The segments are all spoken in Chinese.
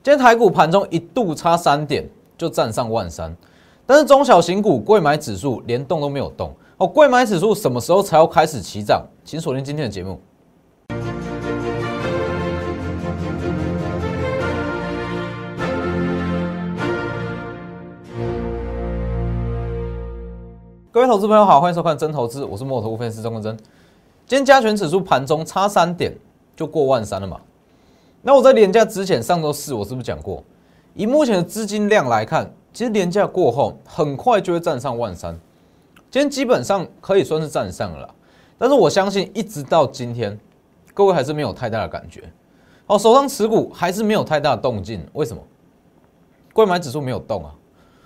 今天台股盘中一度差三点就站上万三，但是中小型股贵买指数连动都没有动哦。贵买指数什么时候才要开始起涨？请锁定今天的节目。各位投资朋友好，欢迎收看真投资，我是摩头分析师钟文真。今天加权指数盘中差三点就过万三了嘛？那我在连假之前，上周四我是不是讲过？以目前的资金量来看，其实连假过后很快就会站上万三。今天基本上可以算是站上了，但是我相信一直到今天，各位还是没有太大的感觉。哦，手上持股还是没有太大的动静，为什么？贵买指数没有动啊？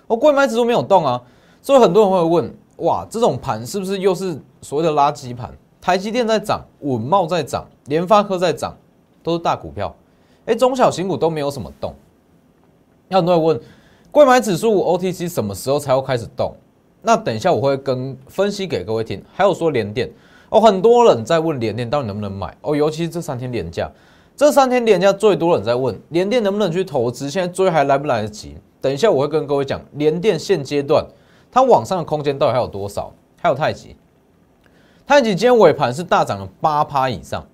哦，贵买指数没有动啊，所以很多人会问。哇，这种盘是不是又是所谓的垃圾盘？台积电在涨，稳茂在涨，联发科在涨，都是大股票。哎，中小型股都没有什么动。那很多人问，贵买指数 OTC 什么时候才会开始动？那等一下我会跟分析给各位听。还有说联电哦，很多人在问联电到底能不能买哦，尤其是这三天连价，这三天连价最多人在问联电能不能去投资，现在追还来不来得及？等一下我会跟各位讲联电现阶段。它往上的空间到底还有多少？还有太极，太极今天尾盘是大涨了八趴以上。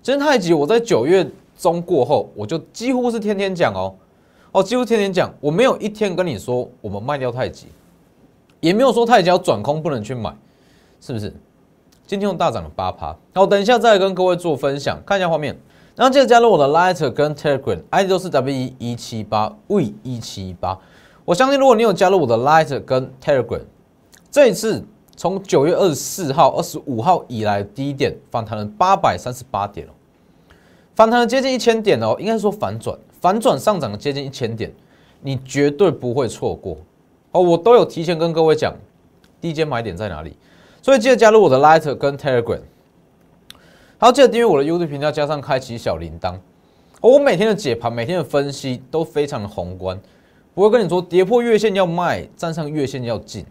今天太极，我在九月中过后，我就几乎是天天讲哦，哦，几乎天天讲，我没有一天跟你说我们卖掉太极，也没有说太极要转空不能去买，是不是？今天又大涨了八趴。好，等一下再来跟各位做分享，看一下画面。然后记得加入我的 Lighter 跟 Telegram，ID 都是 W 一一七八 V 一七八。我相信，如果你有加入我的 Lighter 跟 Telegram，这一次从九月二十四号、二十五号以来低点反弹了八百三十八点哦，反弹了接近一千点哦，应该说反转，反转上涨了接近一千点，你绝对不会错过哦。我都有提前跟各位讲，低阶买点在哪里，所以记得加入我的 Lighter 跟 Telegram，还要记得订阅我的 YouTube 频道，加上开启小铃铛。我每天的解盘、每天的分析都非常的宏观。不会跟你说跌破月线要卖，站上月线要进，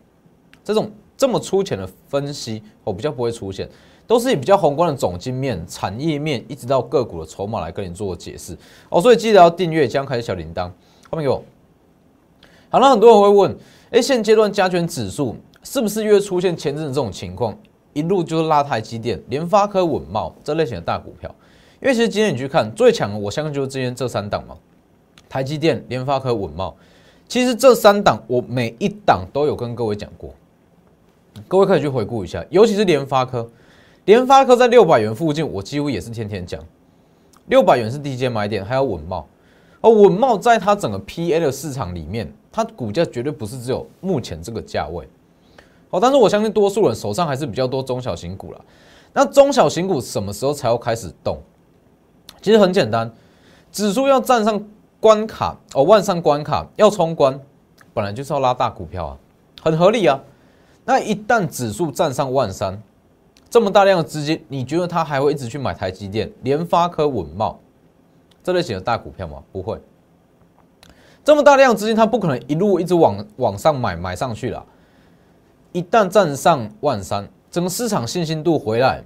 这种这么粗浅的分析，我比较不会出现，都是以比较宏观的总经面、产业面，一直到个股的筹码来跟你做解释哦。所以记得要订阅，将开小铃铛。后面给我。好了，很多人会问，哎，现阶段加权指数是不是又出现前阵子这种情况，一路就是拉台积电、联发科、稳茂这类型的大股票？因为其实今天你去看最强的，我相信就是今天这三档嘛，台积电、联发科、稳茂。其实这三档我每一档都有跟各位讲过，各位可以去回顾一下，尤其是联发科，联发科在六百元附近，我几乎也是天天讲，六百元是低阶买点，还有稳茂，而稳茂在它整个 PA 的市场里面，它股价绝对不是只有目前这个价位，哦，但是我相信多数人手上还是比较多中小型股了，那中小型股什么时候才要开始动？其实很简单，指数要站上。关卡哦，万上关卡要冲关，本来就是要拉大股票啊，很合理啊。那一旦指数站上万三，这么大量的资金，你觉得他还会一直去买台积电、联发科、稳茂这类型的大股票吗？不会。这么大量资金，他不可能一路一直往往上买买上去了。一旦站上万三，整个市场信心度回来，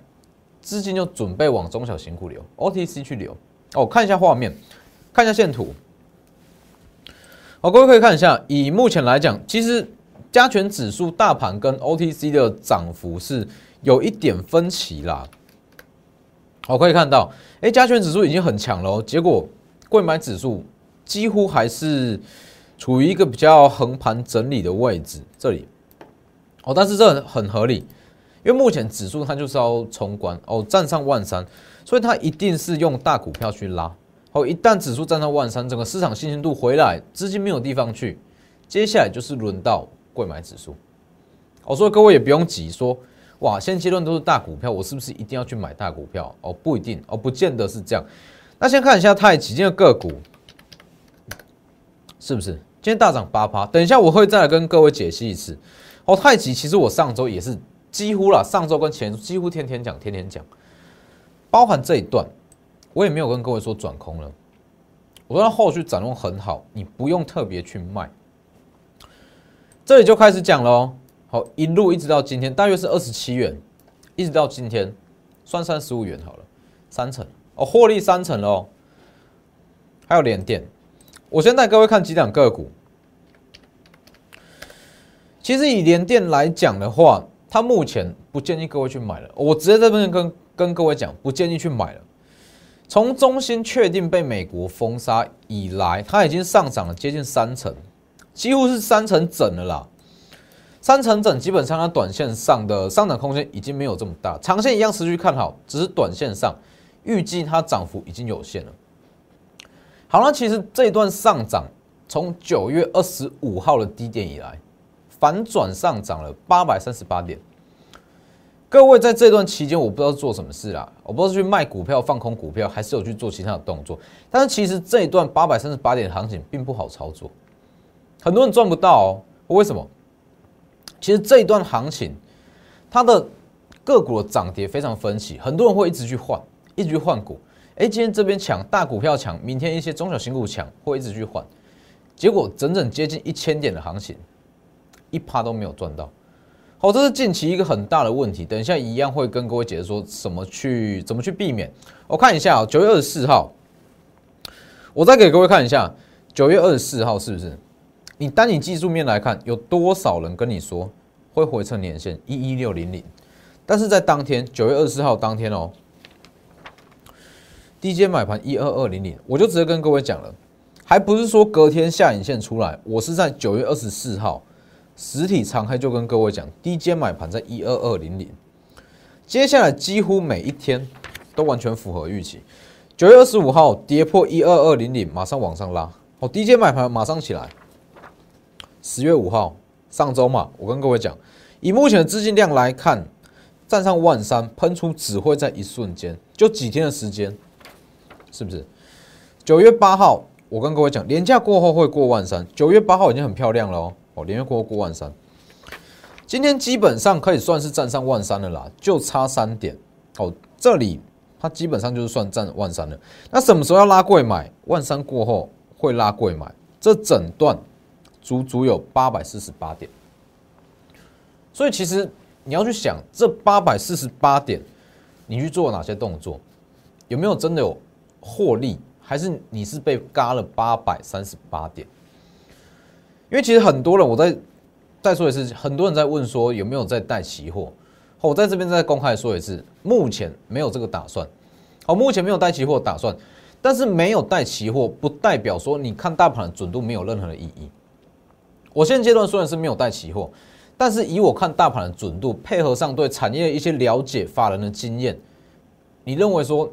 资金就准备往中小型股流、OTC 去流。哦，看一下画面，看一下线图。好，各位可以看一下，以目前来讲，其实加权指数大盘跟 OTC 的涨幅是有一点分歧啦。好，可以看到，哎，加权指数已经很强了，结果贵买指数几乎还是处于一个比较横盘整理的位置，这里。哦，但是这很合理，因为目前指数它就是要冲关哦，站上万三，所以它一定是用大股票去拉。好，一旦指数站上万三，整个市场信心度回来，资金没有地方去，接下来就是轮到贵买指数。哦，说各位也不用急，说哇，现阶段都是大股票，我是不是一定要去买大股票？哦，不一定，哦，不见得是这样。那先看一下太极今天个股，是不是今天大涨八趴？等一下我会再来跟各位解析一次。哦，太极其实我上周也是几乎了，上周跟前几乎天天讲，天天讲，包含这一段。我也没有跟各位说转空了，我说后续展望很好，你不用特别去卖。这里就开始讲喽，好，一路一直到今天，大约是二十七元，一直到今天，算三十五元好了，三成哦，获利三成喽。还有连电，我先带各位看几档个股。其实以联电来讲的话，它目前不建议各位去买了。我直接在这边跟跟各位讲，不建议去买了。从中心确定被美国封杀以来，它已经上涨了接近三成，几乎是三成整了啦。三成整，基本上它短线上的上涨空间已经没有这么大，长线一样持续看好，只是短线上预计它涨幅已经有限了。好了，其实这一段上涨从九月二十五号的低点以来，反转上涨了八百三十八点。各位在这段期间，我不知道做什么事啦，我不知道是去卖股票、放空股票，还是有去做其他的动作。但是其实这一段八百三十八点的行情并不好操作，很多人赚不到哦。为什么？其实这一段行情，它的个股的涨跌非常分歧，很多人会一直去换，一直去换股。哎，今天这边抢大股票强，明天一些中小型股强，会一直去换，结果整整接近一千点的行情，一趴都没有赚到。好，这是近期一个很大的问题，等一下一样会跟各位解释说怎么去怎么去避免。我看一下啊，九月二十四号，我再给各位看一下，九月二十四号是不是？你单以技术面来看，有多少人跟你说会回测年线一一六零零？但是在当天九月二十四号当天哦，低阶买盘一二二零零，我就直接跟各位讲了，还不是说隔天下影线出来，我是在九月二十四号实体长黑就跟各位讲，低阶买盘在一二二零零，接下来几乎每一天都完全符合预期。九月二十五号跌破一二二零零，马上往上拉，哦，低阶买盘马上起来。十月五号，上周嘛，我跟各位讲，以目前的资金量来看，站上万三，喷出只会在一瞬间，就几天的时间，是不是？九月八号，我跟各位讲，连假过后会过万三，九月八号已经很漂亮了哦，哦，连月过后过万三，今天基本上可以算是站上万三了啦，就差三点，哦，这里它基本上就是算站万三了。那什么时候要拉贵买？万三过后会拉贵买，这整段。足足有八百四十八点，所以其实你要去想这八百四十八点，你去做哪些动作，有没有真的有获利，还是你是被嘎了八百三十八点？因为其实很多人，我在再说一次，很多人在问说有没有在带期货，我在这边再公开说一次，目前没有这个打算。好，目前没有带期货打算，但是没有带期货不代表说你看大盘的准度没有任何的意义。我现阶段虽然是没有带期货，但是以我看大盘的准度，配合上对产业的一些了解、法人的经验，你认为说，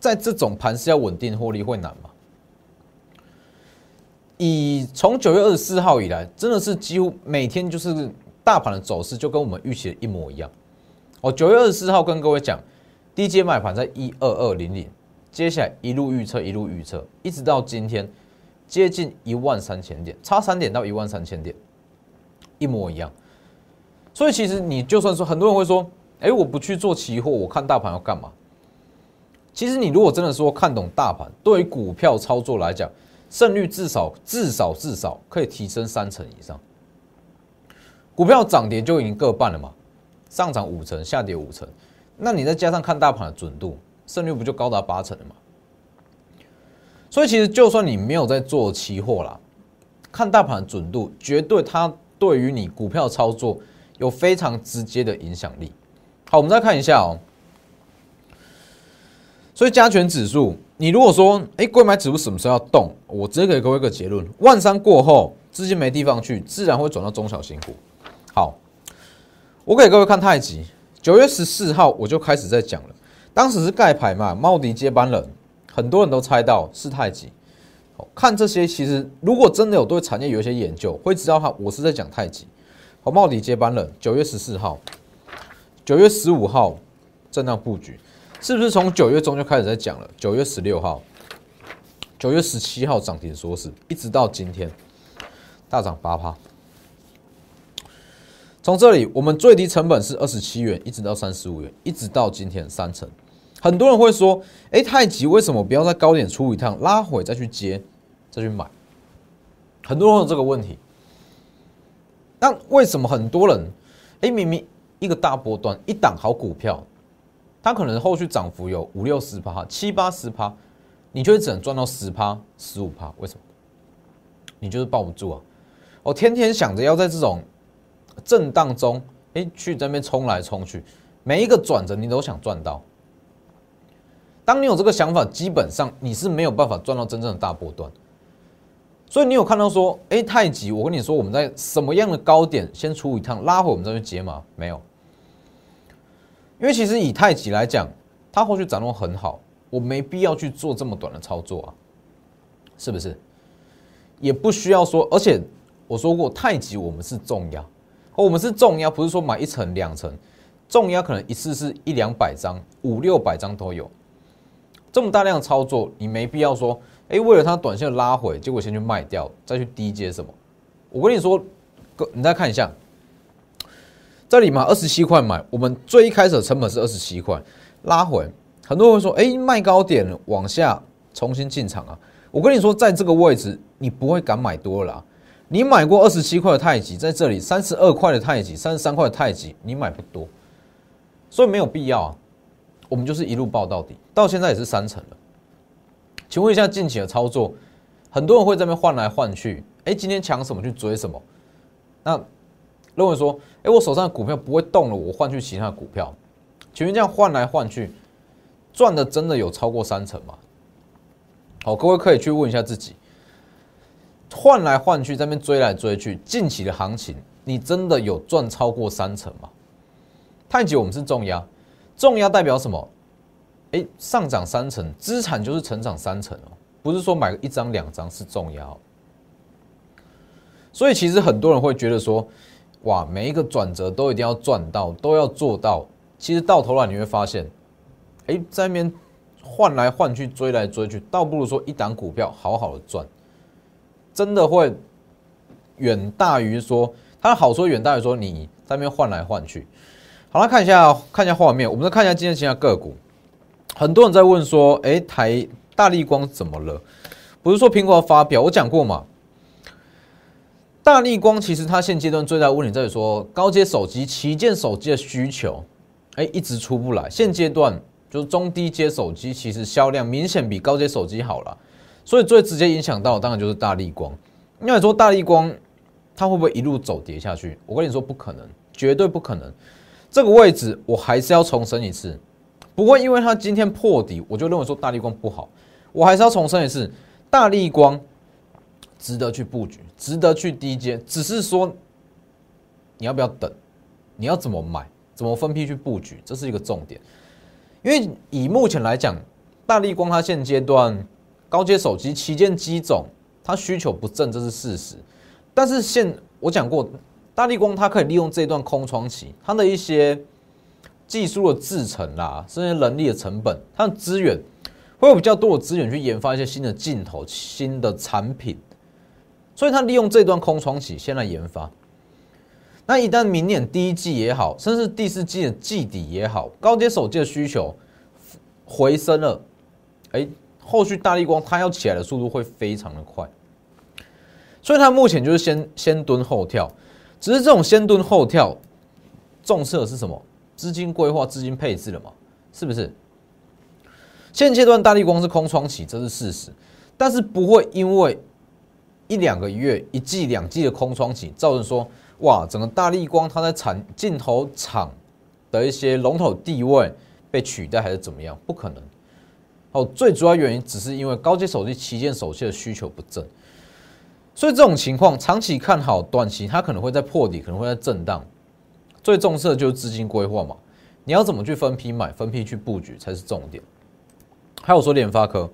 在这种盘是要稳定获利会难吗？以从九月二十四号以来，真的是几乎每天就是大盘的走势就跟我们预期的一模一样。哦，九月二十四号跟各位讲，低阶买盘在一二二零零，接下来一路预测一路预测，一直到今天。接近一万三千点，差三点到一万三千点，一模一样。所以其实你就算说，很多人会说，哎，我不去做期货，我看大盘要干嘛？其实你如果真的说看懂大盘，对于股票操作来讲，胜率至少至少至少可以提升三成以上。股票涨跌就已经各半了嘛，上涨五成，下跌五成，那你再加上看大盘的准度，胜率不就高达八成了吗？所以其实就算你没有在做期货啦，看大盘准度，绝对它对于你股票操作有非常直接的影响力。好，我们再看一下哦。所以加权指数，你如果说，哎，贵买指数什么时候要动？我直接给各位一个结论：万三过后，资金没地方去，自然会转到中小型股。好，我给各位看太极，九月十四号我就开始在讲了，当时是盖牌嘛，茂迪接班人。很多人都猜到是太极，看这些其实如果真的有对产业有一些研究，会知道哈，我是在讲太极。好，茂迪接班人，九月十四号、九月十五号震荡布局，是不是从九月中就开始在讲了？九月十六号、九月十七号涨停说是，一直到今天大涨八趴。从这里我们最低成本是二十七元，一直到三十五元，一直到今天三成。很多人会说：“哎，太极为什么不要在高点出一趟，拉回再去接，再去买？”很多人有这个问题。那为什么很多人，哎，明明一个大波段，一档好股票，它可能后续涨幅有五六十趴、七八十趴，你就会只能赚到十趴、十五趴。为什么？你就是抱不住啊！我天天想着要在这种震荡中，哎，去这边冲来冲去，每一个转折你都想赚到。当你有这个想法，基本上你是没有办法赚到真正的大波段。所以你有看到说，哎，太极，我跟你说，我们在什么样的高点先出一趟，拉回我们再去解码？没有，因为其实以太极来讲，它后续展望很好，我没必要去做这么短的操作啊，是不是？也不需要说，而且我说过，太极我们是重压，我们是重压，不是说买一层两层，重压可能一次是一两百张、五六百张都有。这么大量操作，你没必要说，哎，为了它短线拉回，结果先去卖掉，再去低接什么？我跟你说，哥，你再看一下，这里嘛，二十七块买，我们最一开始的成本是二十七块，拉回，很多人说，哎，卖高点往下重新进场啊。我跟你说，在这个位置，你不会敢买多了。你买过二十七块的太极，在这里三十二块的太极，三十三块的太极，你买不多，所以没有必要啊。我们就是一路报到底，到现在也是三成了。请问一下近期的操作，很多人会在那边换来换去，哎，今天抢什么去追什么？那认为说，哎，我手上的股票不会动了，我换去其他的股票，请问这样换来换去，赚的真的有超过三成吗？好，各位可以去问一下自己，换来换去，在那边追来追去，近期的行情，你真的有赚超过三成吗？太极我们是重压。重压代表什么？哎，上涨三成，资产就是成长三成哦，不是说买个一张两张是重要。所以其实很多人会觉得说，哇，每一个转折都一定要赚到，都要做到。其实到头来你会发现，哎，在那边换来换去，追来追去，倒不如说一档股票好好的赚，真的会远大于说它好说远大于说你在那边换来换去。好了，看一下，看一下画面。我们再看一下今天其他个股。很多人在问说：“哎，台大力光怎么了？”不是说苹果要发表，我讲过嘛。大力光其实它现阶段最大问题在于说，高阶手机、旗舰手机的需求，哎，一直出不来。现阶段就是中低阶手机，其实销量明显比高阶手机好了。所以最直接影响到，当然就是大力光。那你说大力光它会不会一路走跌下去？我跟你说，不可能，绝对不可能。这个位置我还是要重申一次，不过因为它今天破底，我就认为说大力光不好。我还是要重申一次，大力光值得去布局，值得去低阶，只是说你要不要等，你要怎么买，怎么分批去布局，这是一个重点。因为以目前来讲，大力光它现阶段高阶手机旗舰机种，它需求不振，这是事实。但是现我讲过。大力光它可以利用这段空窗期，它的一些技术的制程啦，甚至人力的成本，它的资源会有比较多的资源去研发一些新的镜头、新的产品，所以它利用这段空窗期先来研发。那一旦明年第一季也好，甚至第四季的季底也好，高阶手机的需求回升了，哎，后续大力光它要起来的速度会非常的快，所以它目前就是先先蹲后跳。只是这种先蹲后跳，重视的是什么？资金规划、资金配置了嘛？是不是？现阶段大力光是空窗期，这是事实，但是不会因为一两个月、一季、两季的空窗期，造成说哇，整个大力光它在产镜头厂的一些龙头地位被取代，还是怎么样？不可能。哦，最主要原因只是因为高阶手机旗舰手机的需求不振。所以这种情况，长期看好，短期它可能会在破底，可能会在震荡。最重视的就是资金规划嘛，你要怎么去分批买，分批去布局才是重点。还有说联发科，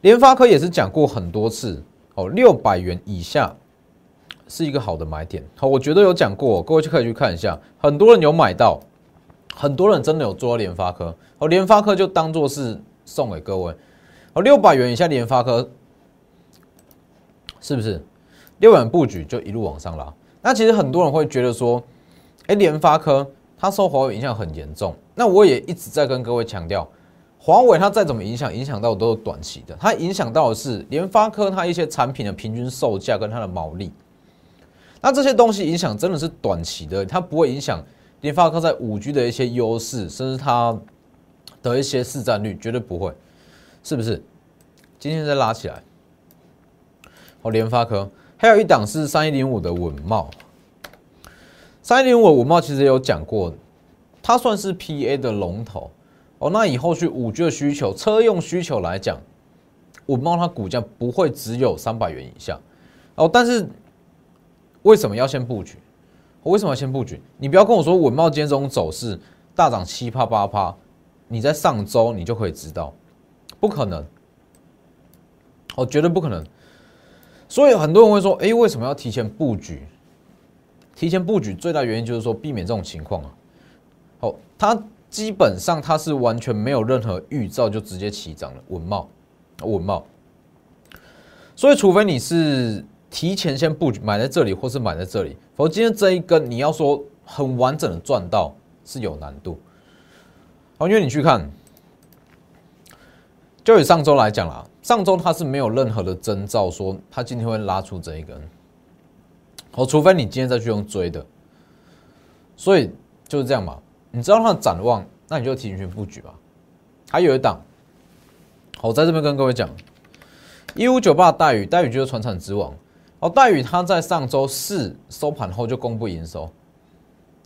联发科也是讲过很多次哦，六百元以下是一个好的买点。好，我觉得有讲过，各位就可以去看一下，很多人有买到，很多人真的有做联发科。哦，联发科就当做是送给各位。哦，六百元以下联发科。是不是六元布局就一路往上拉？那其实很多人会觉得说，哎，联发科它受华为影响很严重。那我也一直在跟各位强调，华为它再怎么影响，影响到的都是短期的。它影响到的是联发科它一些产品的平均售价跟它的毛利。那这些东西影响真的是短期的，它不会影响联发科在五 G 的一些优势，甚至它的一些市占率，绝对不会。是不是？今天再拉起来。好，联发科还有一档是三一零五的稳茂，三一零五稳茂其实有讲过，它算是 PA 的龙头哦。那以后去五 G 的需求、车用需求来讲，稳茂它股价不会只有三百元以下哦。但是为什么要先布局？我为什么要先布局？你不要跟我说稳茂今天这种走势大涨七趴八趴，你在上周你就可以知道，不可能，哦，绝对不可能。所以很多人会说，哎，为什么要提前布局？提前布局最大原因就是说避免这种情况啊。好，它基本上它是完全没有任何预兆就直接起涨了，稳茂，稳茂。所以除非你是提前先布局买在这里，或是买在这里，否则今天这一根你要说很完整的赚到是有难度。好，因为你去看，就以上周来讲啦。上周它是没有任何的征兆，说它今天会拉出这一根，哦，除非你今天再去用追的，所以就是这样嘛。你知道它的展望，那你就提前布局吧。还有一档，我在这边跟各位讲，一五九八待遇，待遇就是船产之王。哦，待遇它在上周四收盘后就公布营收，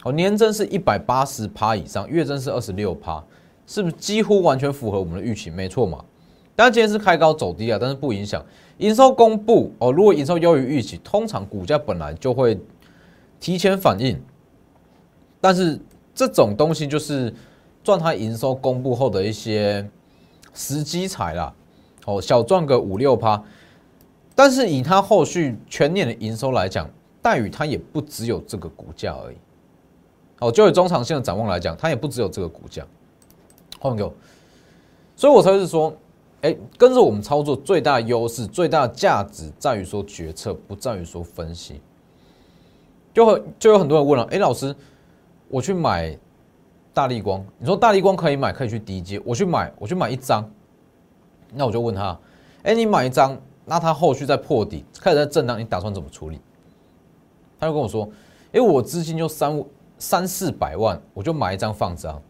哦，年增是一百八十趴以上，月增是二十六趴，是不是几乎完全符合我们的预期？没错嘛。但今天是开高走低啊，但是不影响营收公布哦。如果营收优于预期，通常股价本来就会提前反应。但是这种东西就是赚它营收公布后的一些时机财啦，哦，小赚个五六趴。但是以它后续全年的营收来讲，待遇它也不只有这个股价而已。哦，就以中长线的展望来讲，它也不只有这个股价。换给我，所以我才是说。哎，跟着我们操作最大的优势、最大的价值在于说决策，不在于说分析。就很就有很多人问了，哎，老师，我去买大力光，你说大力光可以买，可以去低阶，我去买，我去买一张，那我就问他，哎，你买一张，那他后续再破底，开始在震荡，你打算怎么处理？他就跟我说，哎，我资金就三三四百万，我就买一张放着，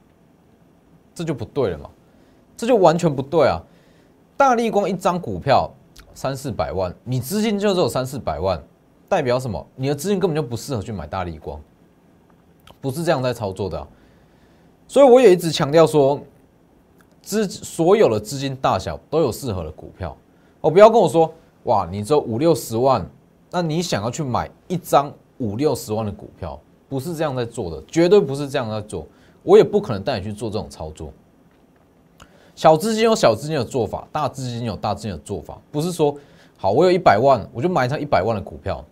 这就不对了嘛，这就完全不对啊。大立光一张股票三四百万，你资金就只有三四百万，代表什么？你的资金根本就不适合去买大立光，不是这样在操作的。所以我也一直强调说，资所有的资金大小都有适合的股票。哦，不要跟我说，哇，你只有五六十万，那你想要去买一张五六十万的股票，不是这样在做的，绝对不是这样在做。我也不可能带你去做这种操作。小资金有小资金的做法，大资金有大资金的做法，不是说好我有一百万我就买一张一百万的股票，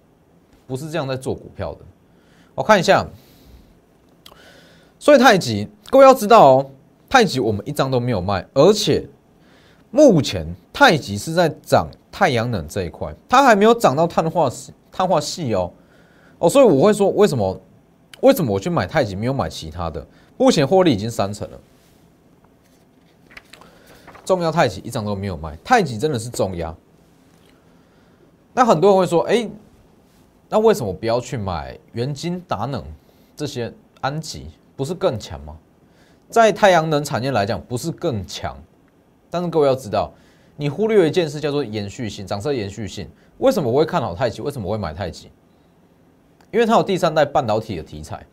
不是这样在做股票的。我看一下，所以太极各位要知道哦，太极我们一张都没有卖，而且目前太极是在涨太阳能这一块，它还没有涨到碳化碳化系哦哦，所以我会说为什么为什么我去买太极没有买其他的？目前获利已经三成了。重压太极一张都没有卖，太极真的是重压。那很多人会说，哎，那为什么不要去买元晶、达能这些安吉，不是更强吗？在太阳能产业来讲，不是更强。但是各位要知道，你忽略一件事，叫做延续性，涨势延续性。为什么我会看好太极？为什么我会买太极？因为它有第三代半导体的题材，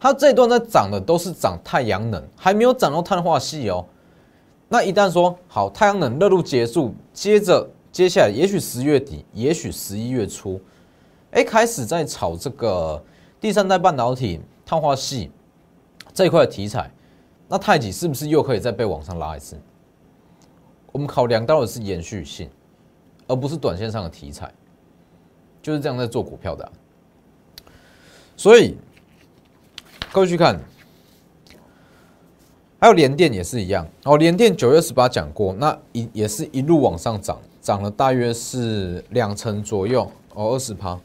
它这一段在涨的都是涨太阳能，还没有涨到碳化系哦。那一旦说好太阳能热度结束，接着接下来也许十月底，也许十一月初，哎，开始在炒这个第三代半导体碳化系这一块题材，那太极是不是又可以再被往上拉一次？我们考量到的是延续性，而不是短线上的题材，就是这样在做股票的。所以各位去看。还有联电也是一样哦，联电九月十八讲过，那一也是一路往上涨，涨了大约是两成左右哦，二十趴。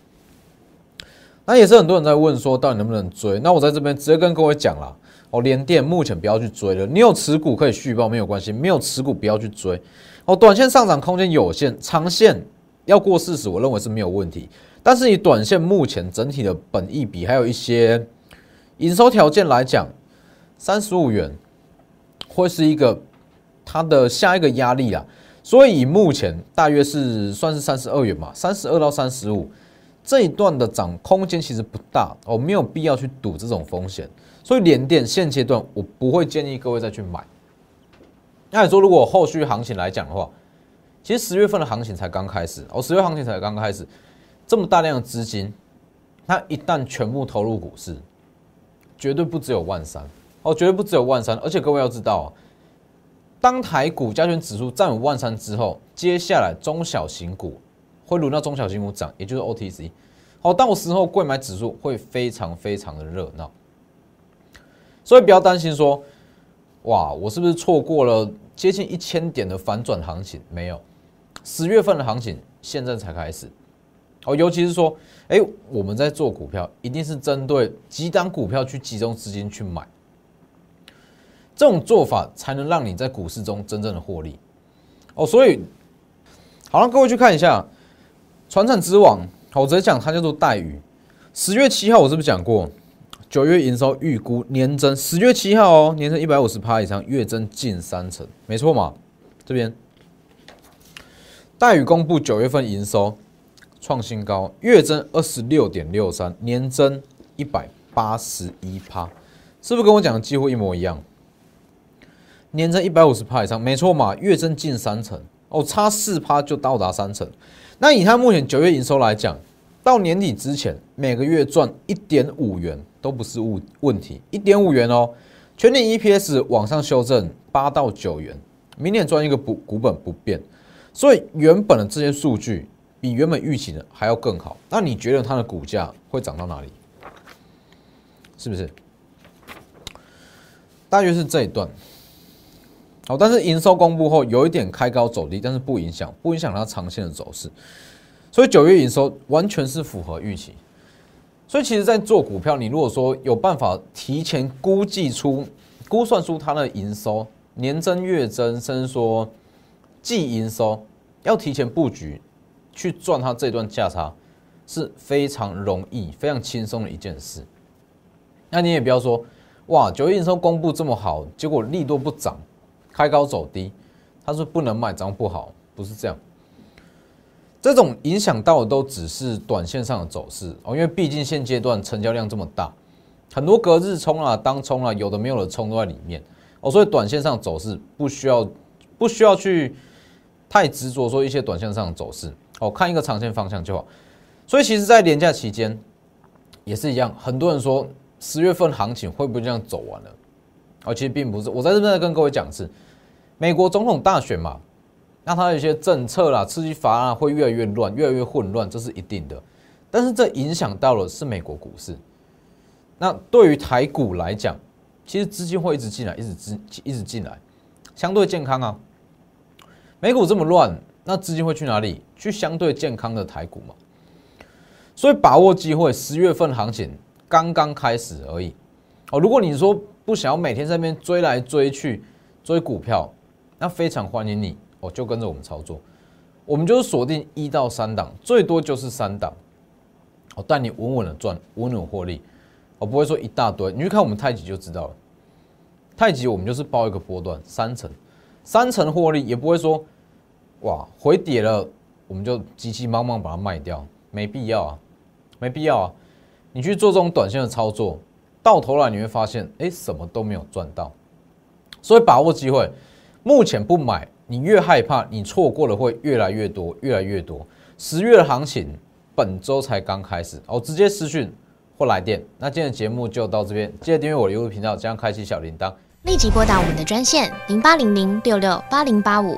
那也是很多人在问说，到底能不能追？那我在这边直接跟各位讲了哦，联电目前不要去追了，你有持股可以续报没有关系，没有持股不要去追哦。短线上涨空间有限，长线要过四十，我认为是没有问题。但是以短线目前整体的本益比，还有一些营收条件来讲，三十五元。会是一个它的下一个压力啊。所以目前大约是算是三十二元嘛，三十二到三十五这一段的涨空间其实不大哦，没有必要去赌这种风险。所以连电现阶段我不会建议各位再去买。那你说如果后续行情来讲的话，其实十月份的行情才刚开始哦，十月行情才刚开始，这么大量的资金，它一旦全部投入股市，绝对不只有万三哦，绝对不只有万三，而且各位要知道。当台股加权指数站稳万三之后，接下来中小型股会轮到中小型股涨，也就是 OTC。好，到时候贵买指数会非常非常的热闹，所以不要担心说，哇，我是不是错过了接近一千点的反转行情？没有，十月份的行情现在才开始。哦，尤其是说，哎，我们在做股票，一定是针对几档股票去集中资金去买。这种做法才能让你在股市中真正的获利哦，所以好了，各位去看一下船产之王，我直接讲它叫做待遇。十月七号我是不是讲过，九月营收预估年增，十月七号哦，年增一百五十趴以上，月增近三成，没错嘛？这边待遇公布九月份营收创新高，月增二十六点六三，年增一百八十一趴，是不是跟我讲的几乎一模一样？年增一百五十趴以上，没错嘛，月增近三成哦，差四趴就到达三成。那以它目前九月营收来讲，到年底之前每个月赚一点五元都不是问问题，一点五元哦，全年 EPS 往上修正八到九元，明年赚一个股股本不变，所以原本的这些数据比原本预期的还要更好。那你觉得它的股价会涨到哪里？是不是？大约是这一段。好，但是营收公布后有一点开高走低，但是不影响，不影响它长线的走势。所以九月营收完全是符合预期。所以其实，在做股票，你如果说有办法提前估计出、估算出它的营收年增、月增，甚至说季营收，要提前布局去赚它这段价差，是非常容易、非常轻松的一件事。那你也不要说，哇，九月营收公布这么好，结果利多不涨。开高走低，他说不能买，涨不好，不是这样。这种影响到的都只是短线上的走势哦，因为毕竟现阶段成交量这么大，很多隔日冲啊、当冲啊，有的没有的冲都在里面哦，所以短线上走势不需要不需要去太执着说一些短线上的走势哦，看一个长线方向就好。所以其实，在年假期间也是一样，很多人说十月份行情会不会这样走完了？哦，其实并不是，我在这边跟各位讲是。美国总统大选嘛，那它有一些政策啦、刺激法案会越来越乱、越来越混乱，这是一定的。但是这影响到了是美国股市。那对于台股来讲，其实资金会一直进来，一直资一直进来，相对健康啊。美股这么乱，那资金会去哪里？去相对健康的台股嘛。所以把握机会，十月份行情刚刚开始而已。哦，如果你说不想要每天在那边追来追去追股票，那非常欢迎你哦，就跟着我们操作，我们就是锁定一到三档，最多就是三档，哦，带你稳稳的赚，稳稳获利，我不会说一大堆，你去看我们太极就知道了，太极我们就是包一个波段三层，三层获利，也不会说哇回跌了，我们就急急忙忙把它卖掉，没必要啊，没必要啊，你去做这种短线的操作，到头来你会发现，哎，什么都没有赚到，所以把握机会。目前不买，你越害怕，你错过了会越来越多，越来越多。十月的行情本周才刚开始，哦，直接私讯或来电。那今天的节目就到这边，记得订阅我的 YouTube 频道，加上开启小铃铛，立即拨打我们的专线零八零零六六八零八五。